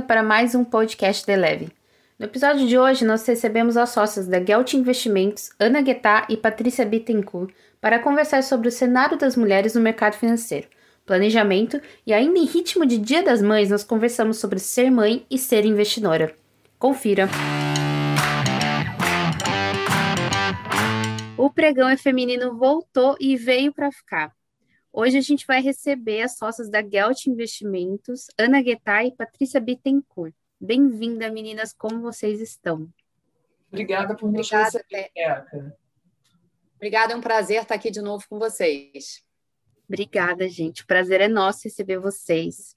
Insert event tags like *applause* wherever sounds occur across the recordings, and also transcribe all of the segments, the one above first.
bem-vinda para mais um podcast de Leve. No episódio de hoje, nós recebemos as sócias da Gelt Investimentos, Ana Guetá e Patrícia Bittencourt, para conversar sobre o cenário das mulheres no mercado financeiro, planejamento e ainda em ritmo de Dia das Mães, nós conversamos sobre ser mãe e ser investidora. Confira! O pregão é feminino voltou e veio para ficar. Hoje a gente vai receber as sócias da Gelt Investimentos, Ana Guetá e Patrícia Bittencourt. Bem-vinda, meninas, como vocês estão? Obrigada por nos receber. Obrigada, é um prazer estar aqui de novo com vocês. Obrigada, gente. O prazer é nosso receber vocês.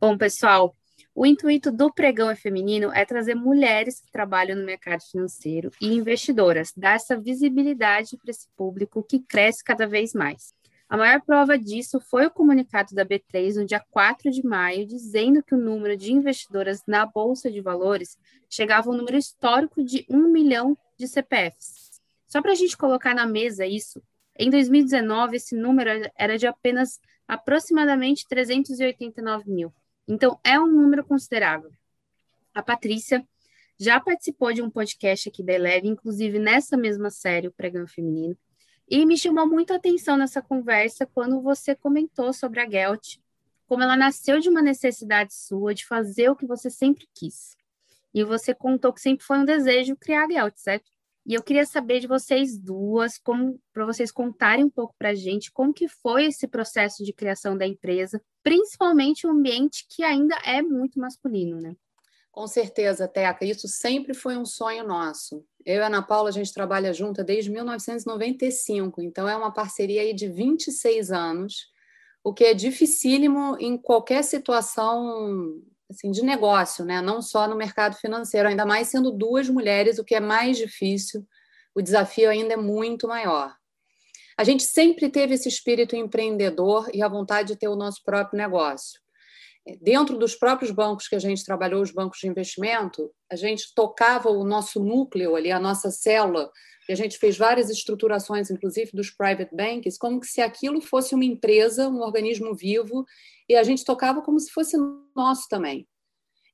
Bom, pessoal, o intuito do Pregão é Feminino é trazer mulheres que trabalham no mercado financeiro e investidoras, dar essa visibilidade para esse público que cresce cada vez mais. A maior prova disso foi o comunicado da B3 no dia 4 de maio, dizendo que o número de investidoras na Bolsa de Valores chegava a um número histórico de 1 milhão de CPFs. Só para a gente colocar na mesa isso, em 2019 esse número era de apenas aproximadamente 389 mil. Então, é um número considerável. A Patrícia já participou de um podcast aqui da Eleve, inclusive nessa mesma série, o Pregão Feminino, e me chamou muito atenção nessa conversa quando você comentou sobre a Gelt, como ela nasceu de uma necessidade sua de fazer o que você sempre quis. E você contou que sempre foi um desejo criar a Gelt, certo? E eu queria saber de vocês duas, como para vocês contarem um pouco para a gente como que foi esse processo de criação da empresa, principalmente um ambiente que ainda é muito masculino, né? Com certeza, Teca, isso sempre foi um sonho nosso. Eu e a Ana Paula, a gente trabalha junta desde 1995, então é uma parceria aí de 26 anos, o que é dificílimo em qualquer situação assim, de negócio, né? não só no mercado financeiro, ainda mais sendo duas mulheres, o que é mais difícil, o desafio ainda é muito maior. A gente sempre teve esse espírito empreendedor e a vontade de ter o nosso próprio negócio. Dentro dos próprios bancos que a gente trabalhou, os bancos de investimento, a gente tocava o nosso núcleo ali, a nossa célula, e a gente fez várias estruturações, inclusive dos private banks, como se aquilo fosse uma empresa, um organismo vivo, e a gente tocava como se fosse nosso também.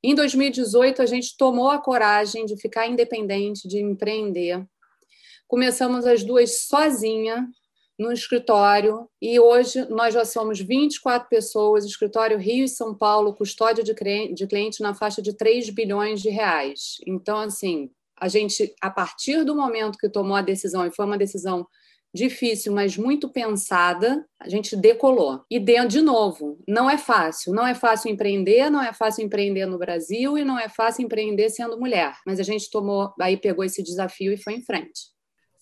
Em 2018, a gente tomou a coragem de ficar independente, de empreender. Começamos as duas sozinha no escritório e hoje nós já somos 24 pessoas, escritório Rio e São Paulo, custódia de cliente na faixa de 3 bilhões de reais. Então, assim, a gente, a partir do momento que tomou a decisão, e foi uma decisão difícil, mas muito pensada, a gente decolou. E de novo, não é fácil. Não é fácil empreender, não é fácil empreender no Brasil e não é fácil empreender sendo mulher. Mas a gente tomou, aí pegou esse desafio e foi em frente.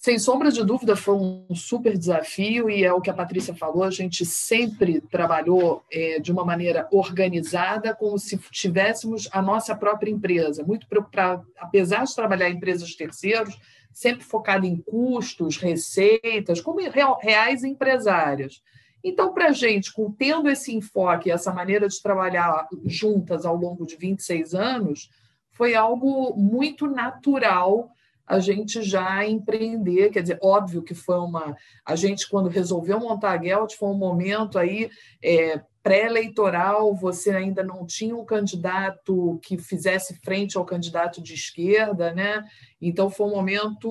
Sem sombra de dúvida, foi um super desafio e é o que a Patrícia falou. A gente sempre trabalhou é, de uma maneira organizada, como se tivéssemos a nossa própria empresa. Muito para, apesar de trabalhar em empresas terceiros, sempre focado em custos, receitas, como reais empresários. Então, para a gente, tendo esse enfoque, essa maneira de trabalhar juntas ao longo de 26 anos, foi algo muito natural a gente já empreender, quer dizer, óbvio que foi uma. A gente, quando resolveu montar a Gelt, foi um momento aí é, pré-eleitoral, você ainda não tinha um candidato que fizesse frente ao candidato de esquerda, né? Então foi um momento,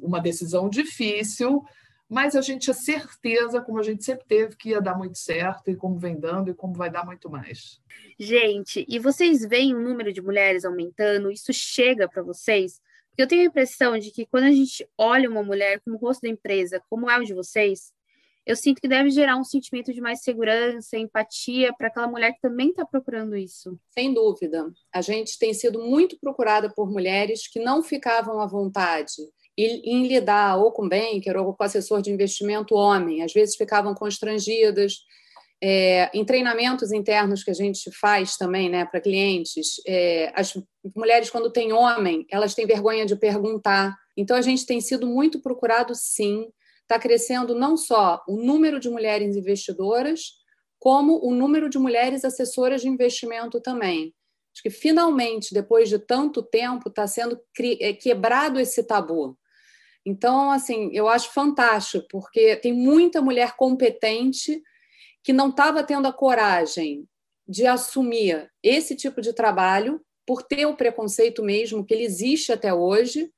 uma decisão difícil, mas a gente tinha certeza, como a gente sempre teve, que ia dar muito certo, e como vem dando, e como vai dar muito mais. Gente, e vocês veem o número de mulheres aumentando? Isso chega para vocês? Eu tenho a impressão de que quando a gente olha uma mulher como rosto da empresa, como é o de vocês, eu sinto que deve gerar um sentimento de mais segurança, empatia para aquela mulher que também está procurando isso. Sem dúvida. A gente tem sido muito procurada por mulheres que não ficavam à vontade em lidar ou com banker ou com assessor de investimento homem. Às vezes ficavam constrangidas, é, em treinamentos internos que a gente faz também né, para clientes, é, as mulheres, quando têm homem, elas têm vergonha de perguntar. Então, a gente tem sido muito procurado, sim. Está crescendo não só o número de mulheres investidoras, como o número de mulheres assessoras de investimento também. Acho que finalmente, depois de tanto tempo, está sendo é, quebrado esse tabu. Então, assim, eu acho fantástico, porque tem muita mulher competente que não estava tendo a coragem de assumir esse tipo de trabalho por ter o preconceito mesmo que ele existe até hoje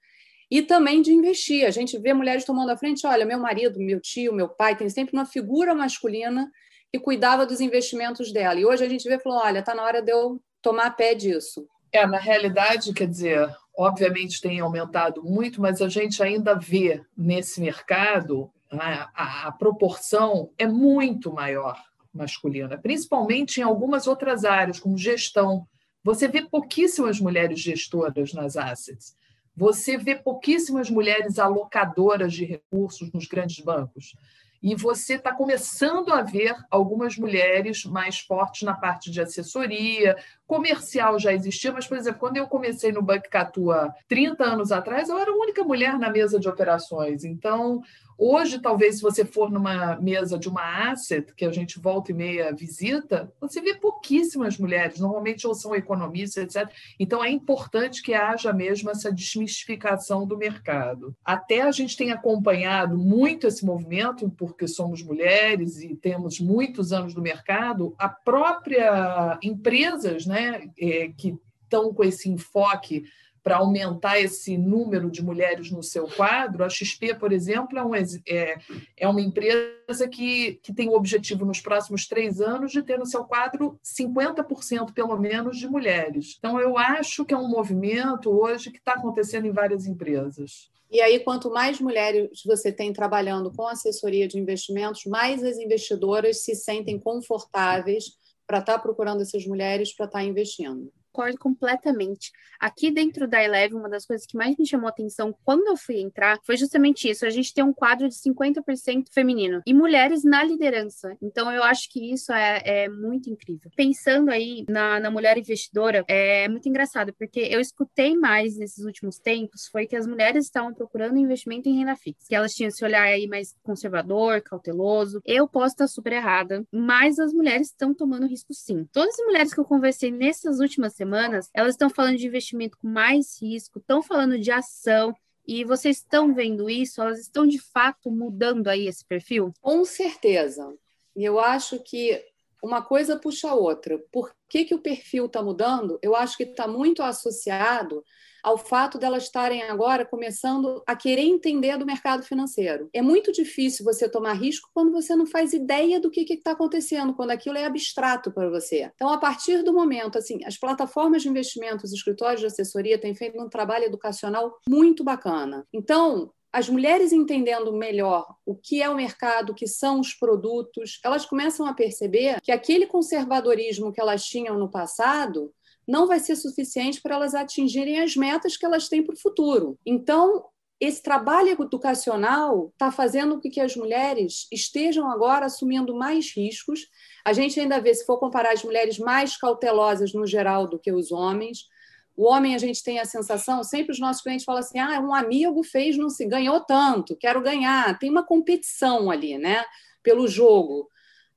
e também de investir. A gente vê mulheres tomando a frente, olha, meu marido, meu tio, meu pai, tem sempre uma figura masculina que cuidava dos investimentos dela. E hoje a gente vê e falou, olha, está na hora de eu tomar pé disso. É, na realidade, quer dizer, obviamente tem aumentado muito, mas a gente ainda vê nesse mercado a, a, a proporção é muito maior masculina, principalmente em algumas outras áreas, como gestão. Você vê pouquíssimas mulheres gestoras nas assets. Você vê pouquíssimas mulheres alocadoras de recursos nos grandes bancos. E você está começando a ver algumas mulheres mais fortes na parte de assessoria, comercial já existia, mas, por exemplo, quando eu comecei no Banco Catua 30 anos atrás, eu era a única mulher na mesa de operações. Então, Hoje, talvez, se você for numa mesa de uma asset, que a gente volta e meia visita, você vê pouquíssimas mulheres, normalmente ou são economistas, etc. Então, é importante que haja mesmo essa desmistificação do mercado. Até a gente tem acompanhado muito esse movimento, porque somos mulheres e temos muitos anos no mercado, a própria empresas né, é, que estão com esse enfoque para aumentar esse número de mulheres no seu quadro. A XP, por exemplo, é, um, é, é uma empresa que, que tem o objetivo nos próximos três anos de ter no seu quadro 50% pelo menos de mulheres. Então, eu acho que é um movimento hoje que está acontecendo em várias empresas. E aí, quanto mais mulheres você tem trabalhando com assessoria de investimentos, mais as investidoras se sentem confortáveis para estar tá procurando essas mulheres para estar tá investindo concordo completamente. Aqui dentro da Eleve, uma das coisas que mais me chamou atenção quando eu fui entrar foi justamente isso. A gente tem um quadro de 50% feminino e mulheres na liderança. Então, eu acho que isso é, é muito incrível. Pensando aí na, na mulher investidora, é muito engraçado, porque eu escutei mais nesses últimos tempos foi que as mulheres estavam procurando investimento em renda fixa, que elas tinham esse olhar aí mais conservador, cauteloso. Eu posso estar super errada, mas as mulheres estão tomando risco sim. Todas as mulheres que eu conversei nessas últimas semanas, elas estão falando de investimento com mais risco, estão falando de ação, e vocês estão vendo isso? Elas estão de fato mudando aí esse perfil? Com certeza. E eu acho que uma coisa puxa a outra. Por que, que o perfil está mudando? Eu acho que está muito associado ao fato delas estarem agora começando a querer entender do mercado financeiro. É muito difícil você tomar risco quando você não faz ideia do que está acontecendo, quando aquilo é abstrato para você. Então, a partir do momento, assim, as plataformas de investimento, os escritórios de assessoria têm feito um trabalho educacional muito bacana. Então, as mulheres entendendo melhor o que é o mercado, o que são os produtos, elas começam a perceber que aquele conservadorismo que elas tinham no passado não vai ser suficiente para elas atingirem as metas que elas têm para o futuro. Então, esse trabalho educacional está fazendo com que as mulheres estejam agora assumindo mais riscos. A gente ainda vê, se for comparar as mulheres mais cautelosas no geral do que os homens. O homem, a gente tem a sensação, sempre os nossos clientes falam assim: ah, um amigo fez, não se ganhou tanto, quero ganhar. Tem uma competição ali, né? Pelo jogo.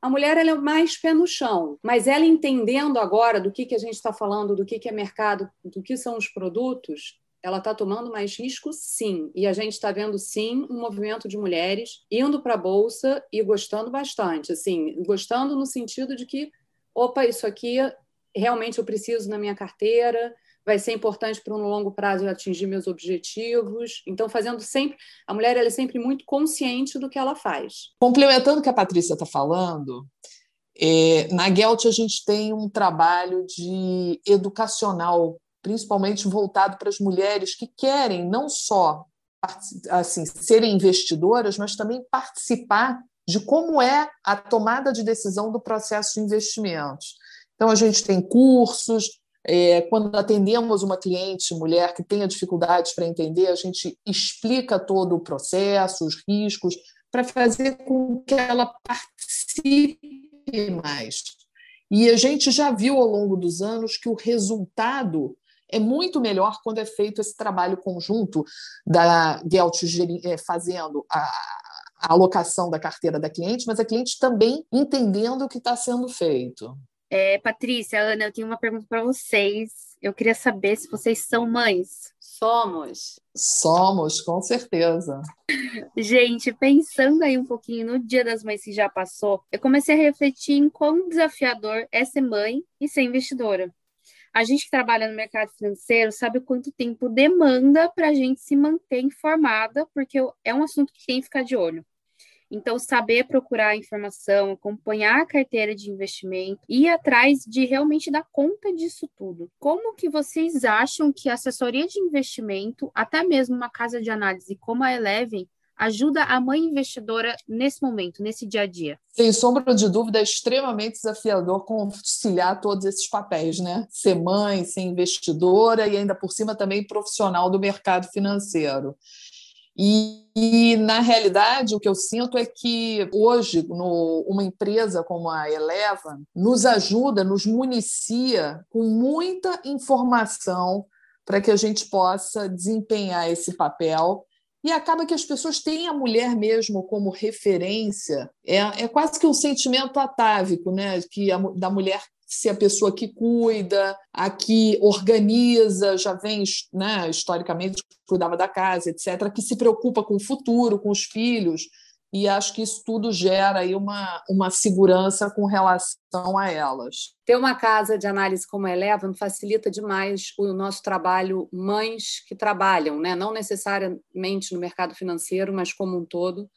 A mulher ela é mais pé no chão, mas ela entendendo agora do que, que a gente está falando, do que, que é mercado, do que são os produtos, ela está tomando mais risco, sim. E a gente está vendo, sim, um movimento de mulheres indo para a Bolsa e gostando bastante. Assim, gostando no sentido de que, opa, isso aqui realmente eu preciso na minha carteira, vai ser importante para um longo prazo atingir meus objetivos. Então, fazendo sempre. A mulher ela é sempre muito consciente do que ela faz. Complementando o que a Patrícia está falando, é, na Gelt a gente tem um trabalho de educacional, principalmente voltado para as mulheres que querem não só assim serem investidoras, mas também participar de como é a tomada de decisão do processo de investimentos. Então, a gente tem cursos, é, quando atendemos uma cliente mulher que tenha dificuldades para entender, a gente explica todo o processo, os riscos, para fazer com que ela participe mais. E a gente já viu ao longo dos anos que o resultado é muito melhor quando é feito esse trabalho conjunto da Gelt é, fazendo a, a alocação da carteira da cliente, mas a cliente também entendendo o que está sendo feito. É, Patrícia, Ana, eu tenho uma pergunta para vocês. Eu queria saber se vocês são mães. Somos. Somos, com certeza. Gente, pensando aí um pouquinho no Dia das Mães que já passou, eu comecei a refletir em quão desafiador é ser mãe e ser investidora. A gente que trabalha no mercado financeiro sabe o quanto tempo demanda para a gente se manter informada, porque é um assunto que tem que ficar de olho. Então, saber procurar informação, acompanhar a carteira de investimento, ir atrás de realmente dar conta disso tudo. Como que vocês acham que a assessoria de investimento, até mesmo uma casa de análise como a Eleven, ajuda a mãe investidora nesse momento, nesse dia a dia? Sem sombra de dúvida, é extremamente desafiador conciliar todos esses papéis, né? Ser mãe, ser investidora e ainda por cima também profissional do mercado financeiro. E, e, na realidade, o que eu sinto é que hoje, no, uma empresa como a Eleva nos ajuda, nos municia com muita informação para que a gente possa desempenhar esse papel. E acaba que as pessoas têm a mulher mesmo como referência. É, é quase que um sentimento atávico, né? Que a, da mulher ser a pessoa que cuida, a que organiza, já vem né, historicamente cuidava da casa, etc., que se preocupa com o futuro, com os filhos, e acho que isso tudo gera aí uma, uma segurança com relação a elas. Ter uma casa de análise como a Eleven facilita demais o nosso trabalho mães que trabalham, né? não necessariamente no mercado financeiro, mas como um todo,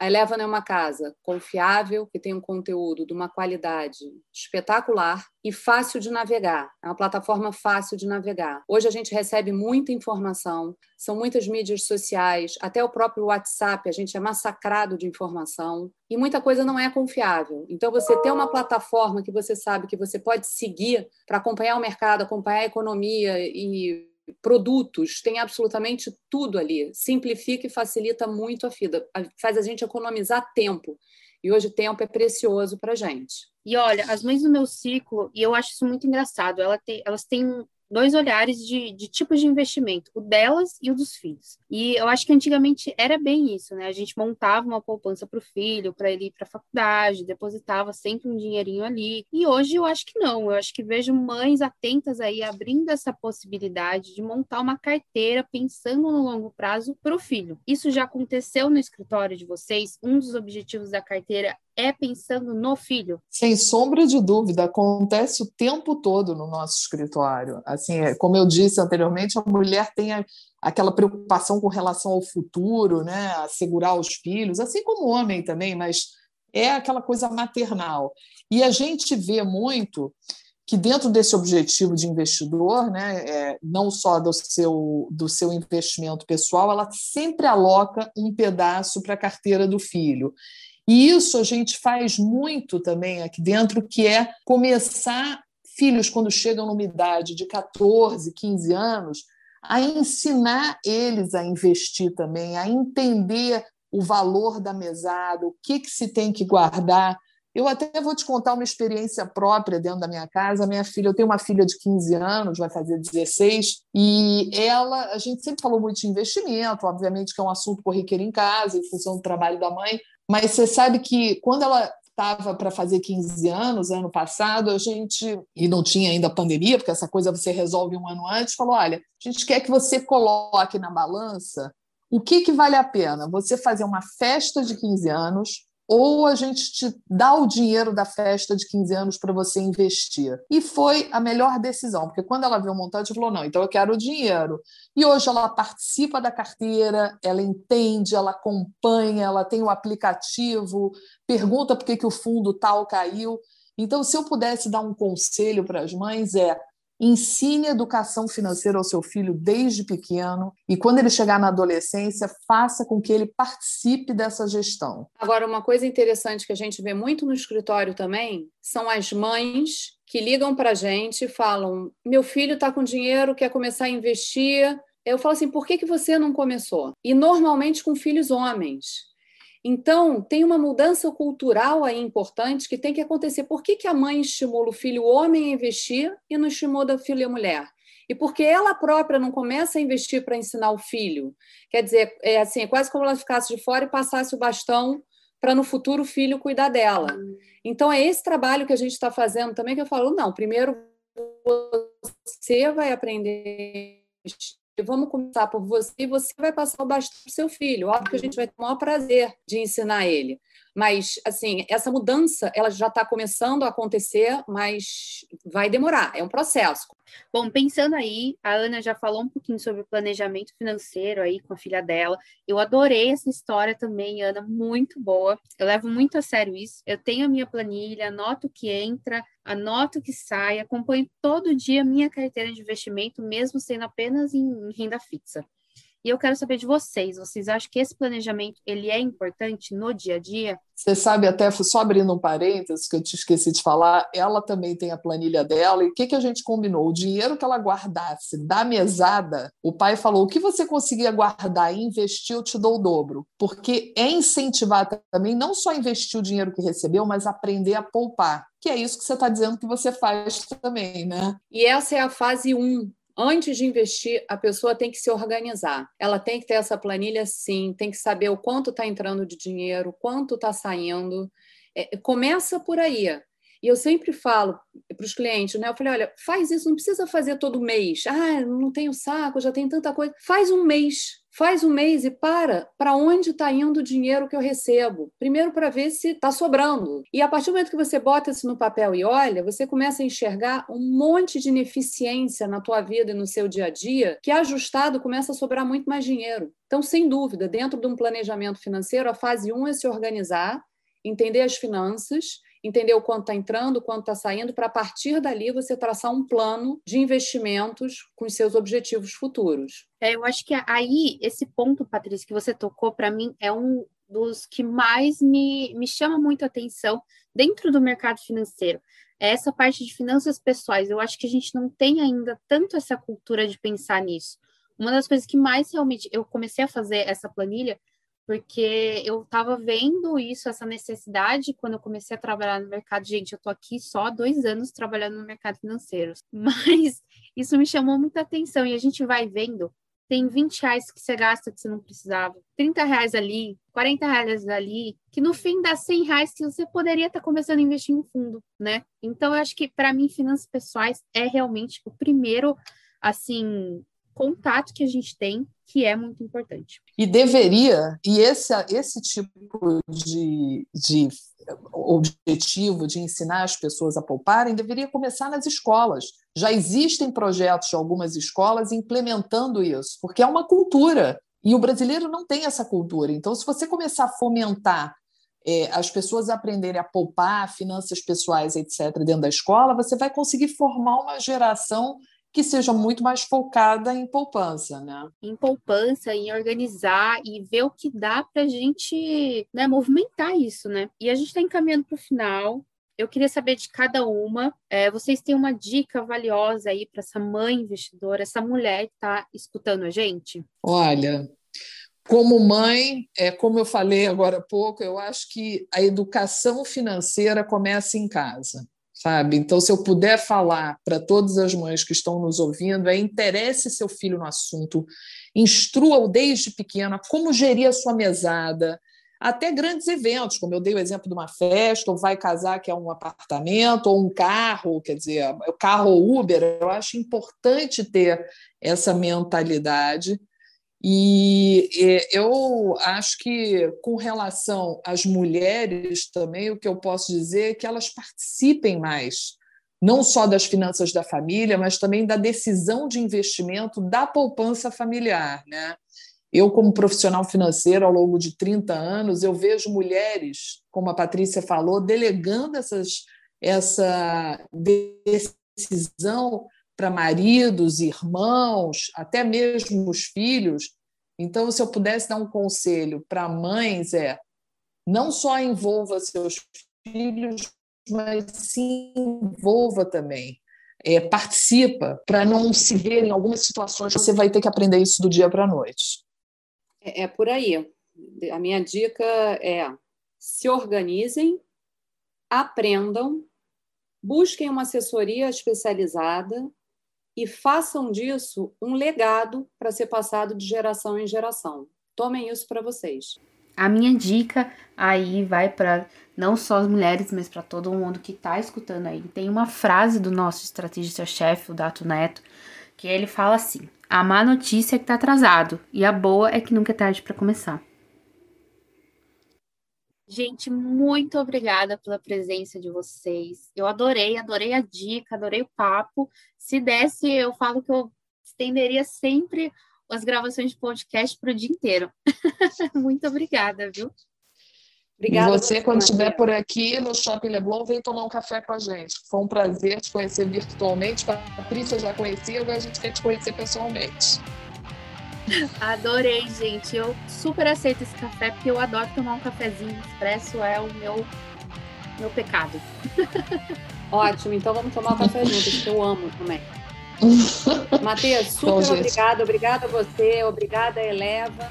a Eleven é uma casa confiável, que tem um conteúdo de uma qualidade espetacular e fácil de navegar. É uma plataforma fácil de navegar. Hoje a gente recebe muita informação, são muitas mídias sociais, até o próprio WhatsApp, a gente é massacrado de informação e muita coisa não é confiável. Então, você ter uma plataforma que você sabe que você pode seguir para acompanhar o mercado, acompanhar a economia e produtos, tem absolutamente tudo ali. Simplifica e facilita muito a vida, faz a gente economizar tempo. E hoje tempo é precioso para gente. E olha, as mães do meu ciclo, e eu acho isso muito engraçado, elas têm dois olhares de, de tipos de investimento, o delas e o dos filhos. E eu acho que antigamente era bem isso, né? A gente montava uma poupança para o filho, para ele ir para a faculdade, depositava sempre um dinheirinho ali. E hoje eu acho que não, eu acho que vejo mães atentas aí abrindo essa possibilidade de montar uma carteira pensando no longo prazo para o filho. Isso já aconteceu no escritório de vocês? Um dos objetivos da carteira é pensando no filho? Sem sombra de dúvida, acontece o tempo todo no nosso escritório. Assim, é, como eu disse anteriormente, a mulher tem a, aquela preocupação com relação ao futuro, né, assegurar os filhos, assim como o homem também, mas é aquela coisa maternal. E a gente vê muito que dentro desse objetivo de investidor, né, é, não só do seu, do seu investimento pessoal, ela sempre aloca um pedaço para a carteira do filho. E isso a gente faz muito também aqui dentro, que é começar filhos, quando chegam numa idade de 14, 15 anos, a ensinar eles a investir também, a entender o valor da mesada, o que, que se tem que guardar. Eu até vou te contar uma experiência própria dentro da minha casa. Minha filha, eu tenho uma filha de 15 anos, vai fazer 16, e ela, a gente sempre falou muito de investimento, obviamente que é um assunto corriqueiro em casa, em função do trabalho da mãe, mas você sabe que quando ela estava para fazer 15 anos, ano passado, a gente, e não tinha ainda pandemia, porque essa coisa você resolve um ano antes, falou: olha, a gente quer que você coloque na balança o que, que vale a pena. Você fazer uma festa de 15 anos, ou a gente te dá o dinheiro da festa de 15 anos para você investir. E foi a melhor decisão, porque quando ela viu o montante, falou: não, então eu quero o dinheiro. E hoje ela participa da carteira, ela entende, ela acompanha, ela tem o aplicativo, pergunta por que, que o fundo tal caiu. Então, se eu pudesse dar um conselho para as mães, é Ensine educação financeira ao seu filho desde pequeno e, quando ele chegar na adolescência, faça com que ele participe dessa gestão. Agora, uma coisa interessante que a gente vê muito no escritório também são as mães que ligam para a gente e falam: meu filho está com dinheiro, quer começar a investir. Eu falo assim: por que, que você não começou? E normalmente com filhos homens. Então, tem uma mudança cultural aí importante que tem que acontecer. Por que, que a mãe estimula o filho homem a investir e não estimula a filha mulher? E porque ela própria não começa a investir para ensinar o filho. Quer dizer, é assim, é quase como ela ficasse de fora e passasse o bastão para no futuro o filho cuidar dela. Então, é esse trabalho que a gente está fazendo também que eu falo, não, primeiro você vai aprender vamos começar por você e você vai passar o bastão para o seu filho. Óbvio que a gente vai ter o maior prazer de ensinar ele. Mas, assim, essa mudança, ela já está começando a acontecer, mas vai demorar, é um processo. Bom, pensando aí, a Ana já falou um pouquinho sobre o planejamento financeiro aí com a filha dela. Eu adorei essa história também, Ana, muito boa. Eu levo muito a sério isso. Eu tenho a minha planilha, anoto o que entra, anoto o que sai, acompanho todo dia a minha carteira de investimento, mesmo sendo apenas em renda fixa. E eu quero saber de vocês, vocês acham que esse planejamento ele é importante no dia a dia? Você sabe, até só abrindo um parênteses que eu te esqueci de falar, ela também tem a planilha dela, e o que, que a gente combinou? O dinheiro que ela guardasse da mesada, o pai falou: o que você conseguia guardar e investir, eu te dou o dobro. Porque é incentivar também não só investir o dinheiro que recebeu, mas aprender a poupar. Que é isso que você está dizendo que você faz também, né? E essa é a fase 1 um Antes de investir, a pessoa tem que se organizar. Ela tem que ter essa planilha, sim, tem que saber o quanto está entrando de dinheiro, quanto está saindo. É, começa por aí. E eu sempre falo para os clientes, né? Eu falei, olha, faz isso, não precisa fazer todo mês. Ah, não tenho saco, já tem tanta coisa. Faz um mês. Faz um mês e para para onde está indo o dinheiro que eu recebo. Primeiro para ver se está sobrando. E a partir do momento que você bota isso no papel e olha, você começa a enxergar um monte de ineficiência na tua vida e no seu dia a dia, que ajustado começa a sobrar muito mais dinheiro. Então, sem dúvida, dentro de um planejamento financeiro, a fase 1 um é se organizar, entender as finanças entender o quanto está entrando, o quanto está saindo, para a partir dali você traçar um plano de investimentos com seus objetivos futuros. É, eu acho que aí, esse ponto, Patrícia, que você tocou, para mim, é um dos que mais me, me chama muito a atenção dentro do mercado financeiro. É essa parte de finanças pessoais. Eu acho que a gente não tem ainda tanto essa cultura de pensar nisso. Uma das coisas que mais realmente eu comecei a fazer essa planilha porque eu estava vendo isso, essa necessidade, quando eu comecei a trabalhar no mercado. Gente, eu estou aqui só dois anos trabalhando no mercado financeiro, *laughs* mas isso me chamou muita atenção e a gente vai vendo. Tem 20 reais que você gasta que você não precisava, 30 reais ali, 40 reais ali, que no fim dá 100 reais que você poderia estar começando a investir em um fundo, né? Então, eu acho que, para mim, finanças pessoais é realmente o primeiro, assim, contato que a gente tem, que é muito importante. E deveria, e esse, esse tipo de, de objetivo de ensinar as pessoas a pouparem deveria começar nas escolas. Já existem projetos de algumas escolas implementando isso, porque é uma cultura. E o brasileiro não tem essa cultura. Então, se você começar a fomentar é, as pessoas aprenderem a poupar finanças pessoais, etc., dentro da escola, você vai conseguir formar uma geração que seja muito mais focada em poupança, né? Em poupança, em organizar e ver o que dá para a gente né, movimentar isso, né? E a gente está encaminhando para o final. Eu queria saber de cada uma. É, vocês têm uma dica valiosa aí para essa mãe investidora, essa mulher que está escutando a gente? Olha, como mãe, é, como eu falei agora há pouco, eu acho que a educação financeira começa em casa sabe? Então, se eu puder falar para todas as mães que estão nos ouvindo, é interesse seu filho no assunto, instrua-o desde pequena como gerir a sua mesada, até grandes eventos, como eu dei o exemplo de uma festa, ou vai casar, que é um apartamento, ou um carro, quer dizer, o carro ou Uber, eu acho importante ter essa mentalidade e eu acho que, com relação às mulheres também, o que eu posso dizer é que elas participem mais, não só das finanças da família, mas também da decisão de investimento da poupança familiar. Né? Eu, como profissional financeiro ao longo de 30 anos, eu vejo mulheres, como a Patrícia falou, delegando essas, essa decisão para maridos, irmãos, até mesmo os filhos. Então, se eu pudesse dar um conselho para mães, é não só envolva seus filhos, mas se envolva também. É, participa para não se ver em algumas situações você vai ter que aprender isso do dia para a noite. É, é por aí. A minha dica é se organizem, aprendam, busquem uma assessoria especializada e façam disso um legado para ser passado de geração em geração. Tomem isso para vocês. A minha dica aí vai para não só as mulheres, mas para todo mundo que está escutando aí. Tem uma frase do nosso estrategista-chefe, o Dato Neto, Que ele fala assim: a má notícia é que tá atrasado, e a boa é que nunca é tarde para começar. Gente, muito obrigada pela presença de vocês. Eu adorei, adorei a dica, adorei o papo. Se desse, eu falo que eu estenderia sempre as gravações de podcast para o dia inteiro. *laughs* muito obrigada, viu? Obrigada. E você, quando estiver por aqui no Shopping Leblon, vem tomar um café com a gente. Foi um prazer te conhecer virtualmente. A Patrícia já conhecia, agora a gente quer te conhecer pessoalmente. Adorei, gente. Eu super aceito esse café, porque eu adoro tomar um cafezinho expresso, é o meu, meu pecado. *laughs* Ótimo, então vamos tomar um café juntos, que eu amo também. *laughs* Matheus, super obrigada, obrigada a você, obrigada, Eleva.